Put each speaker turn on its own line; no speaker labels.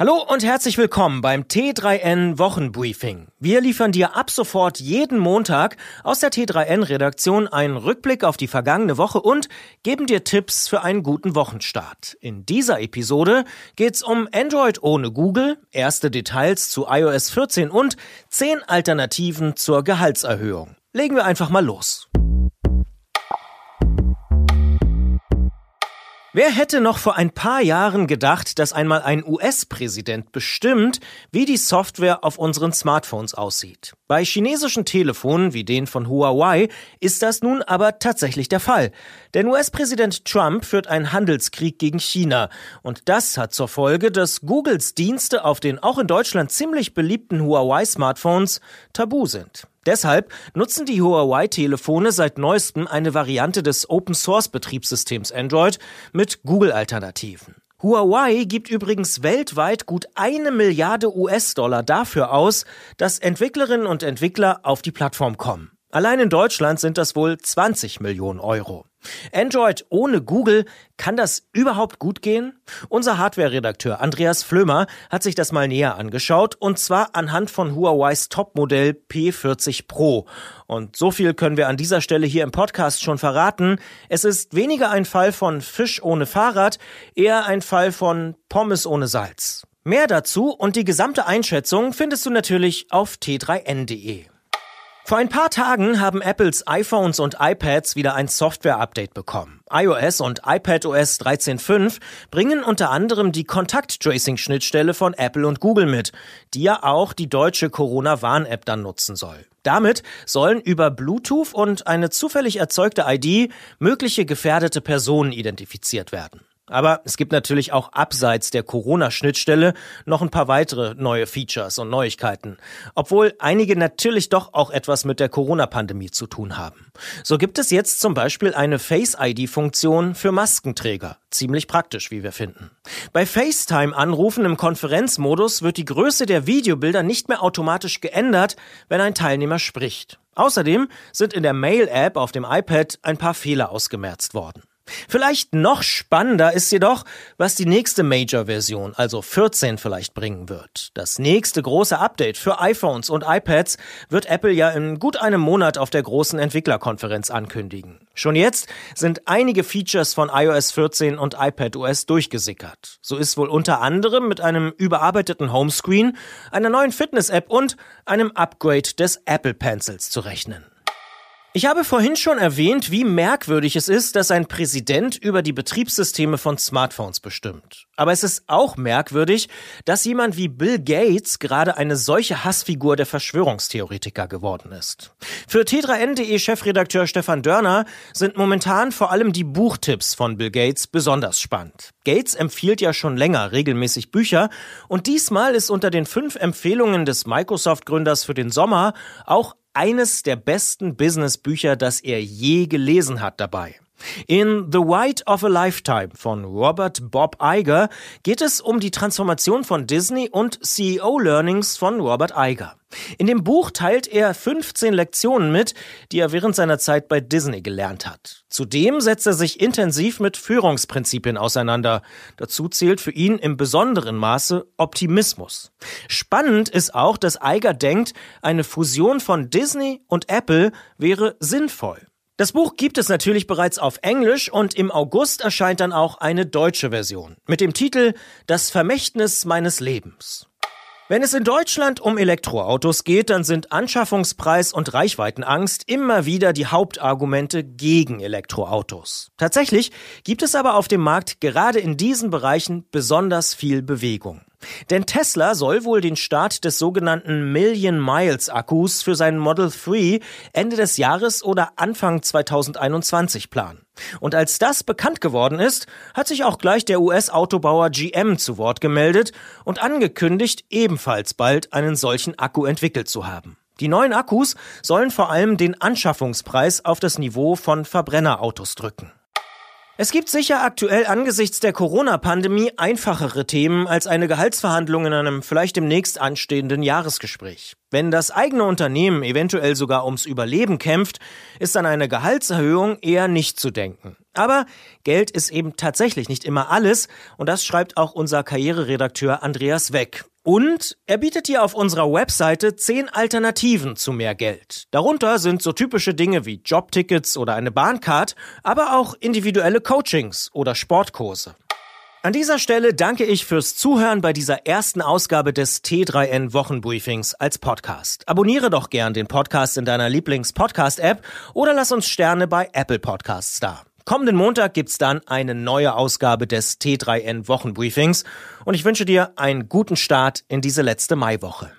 Hallo und herzlich willkommen beim T3N Wochenbriefing. Wir liefern dir ab sofort jeden Montag aus der T3N Redaktion einen Rückblick auf die vergangene Woche und geben dir Tipps für einen guten Wochenstart. In dieser Episode geht's um Android ohne Google, erste Details zu iOS 14 und 10 Alternativen zur Gehaltserhöhung. Legen wir einfach mal los. Wer hätte noch vor ein paar Jahren gedacht, dass einmal ein US-Präsident bestimmt, wie die Software auf unseren Smartphones aussieht? Bei chinesischen Telefonen wie den von Huawei ist das nun aber tatsächlich der Fall. Denn US-Präsident Trump führt einen Handelskrieg gegen China. Und das hat zur Folge, dass Googles Dienste auf den auch in Deutschland ziemlich beliebten Huawei-Smartphones tabu sind. Deshalb nutzen die Huawei-Telefone seit neuestem eine Variante des Open-Source-Betriebssystems Android mit Google-Alternativen. Huawei gibt übrigens weltweit gut eine Milliarde US-Dollar dafür aus, dass Entwicklerinnen und Entwickler auf die Plattform kommen. Allein in Deutschland sind das wohl 20 Millionen Euro. Android ohne Google, kann das überhaupt gut gehen? Unser Hardware-Redakteur Andreas Flömer hat sich das mal näher angeschaut und zwar anhand von Huaweis Topmodell P40 Pro. Und so viel können wir an dieser Stelle hier im Podcast schon verraten. Es ist weniger ein Fall von Fisch ohne Fahrrad, eher ein Fall von Pommes ohne Salz. Mehr dazu und die gesamte Einschätzung findest du natürlich auf t3n.de. Vor ein paar Tagen haben Apples iPhones und iPads wieder ein Software-Update bekommen. iOS und iPadOS 13.5 bringen unter anderem die Kontakt-Tracing-Schnittstelle von Apple und Google mit, die ja auch die deutsche Corona-Warn-App dann nutzen soll. Damit sollen über Bluetooth und eine zufällig erzeugte ID mögliche gefährdete Personen identifiziert werden. Aber es gibt natürlich auch abseits der Corona-Schnittstelle noch ein paar weitere neue Features und Neuigkeiten, obwohl einige natürlich doch auch etwas mit der Corona-Pandemie zu tun haben. So gibt es jetzt zum Beispiel eine Face-ID-Funktion für Maskenträger. Ziemlich praktisch, wie wir finden. Bei FaceTime-Anrufen im Konferenzmodus wird die Größe der Videobilder nicht mehr automatisch geändert, wenn ein Teilnehmer spricht. Außerdem sind in der Mail-App auf dem iPad ein paar Fehler ausgemerzt worden. Vielleicht noch spannender ist jedoch, was die nächste Major-Version, also 14 vielleicht bringen wird. Das nächste große Update für iPhones und iPads wird Apple ja in gut einem Monat auf der großen Entwicklerkonferenz ankündigen. Schon jetzt sind einige Features von iOS 14 und iPadOS durchgesickert. So ist wohl unter anderem mit einem überarbeiteten Homescreen, einer neuen Fitness-App und einem Upgrade des Apple Pencils zu rechnen. Ich habe vorhin schon erwähnt, wie merkwürdig es ist, dass ein Präsident über die Betriebssysteme von Smartphones bestimmt. Aber es ist auch merkwürdig, dass jemand wie Bill Gates gerade eine solche Hassfigur der Verschwörungstheoretiker geworden ist. Für T3N.de Chefredakteur Stefan Dörner sind momentan vor allem die Buchtipps von Bill Gates besonders spannend. Gates empfiehlt ja schon länger regelmäßig Bücher und diesmal ist unter den fünf Empfehlungen des Microsoft-Gründers für den Sommer auch eines der besten Businessbücher, das er je gelesen hat dabei. In The White of a Lifetime von Robert Bob Iger geht es um die Transformation von Disney und CEO-Learnings von Robert Iger. In dem Buch teilt er 15 Lektionen mit, die er während seiner Zeit bei Disney gelernt hat. Zudem setzt er sich intensiv mit Führungsprinzipien auseinander. Dazu zählt für ihn im besonderen Maße Optimismus. Spannend ist auch, dass Iger denkt, eine Fusion von Disney und Apple wäre sinnvoll. Das Buch gibt es natürlich bereits auf Englisch und im August erscheint dann auch eine deutsche Version mit dem Titel Das Vermächtnis meines Lebens. Wenn es in Deutschland um Elektroautos geht, dann sind Anschaffungspreis und Reichweitenangst immer wieder die Hauptargumente gegen Elektroautos. Tatsächlich gibt es aber auf dem Markt gerade in diesen Bereichen besonders viel Bewegung. Denn Tesla soll wohl den Start des sogenannten Million Miles Akkus für seinen Model 3 Ende des Jahres oder Anfang 2021 planen. Und als das bekannt geworden ist, hat sich auch gleich der US-Autobauer GM zu Wort gemeldet und angekündigt, ebenfalls bald einen solchen Akku entwickelt zu haben. Die neuen Akkus sollen vor allem den Anschaffungspreis auf das Niveau von Verbrennerautos drücken. Es gibt sicher aktuell angesichts der Corona-Pandemie einfachere Themen als eine Gehaltsverhandlung in einem vielleicht demnächst anstehenden Jahresgespräch. Wenn das eigene Unternehmen eventuell sogar ums Überleben kämpft, ist an eine Gehaltserhöhung eher nicht zu denken. Aber Geld ist eben tatsächlich nicht immer alles und das schreibt auch unser Karriereredakteur Andreas Weck. Und er bietet dir auf unserer Webseite zehn Alternativen zu mehr Geld. Darunter sind so typische Dinge wie Jobtickets oder eine Bahncard, aber auch individuelle Coachings oder Sportkurse. An dieser Stelle danke ich fürs Zuhören bei dieser ersten Ausgabe des T3N Wochenbriefings als Podcast. Abonniere doch gern den Podcast in deiner Lieblings-Podcast-App oder lass uns Sterne bei Apple Podcasts da. Kommenden Montag gibt's dann eine neue Ausgabe des T3N Wochenbriefings und ich wünsche dir einen guten Start in diese letzte Maiwoche.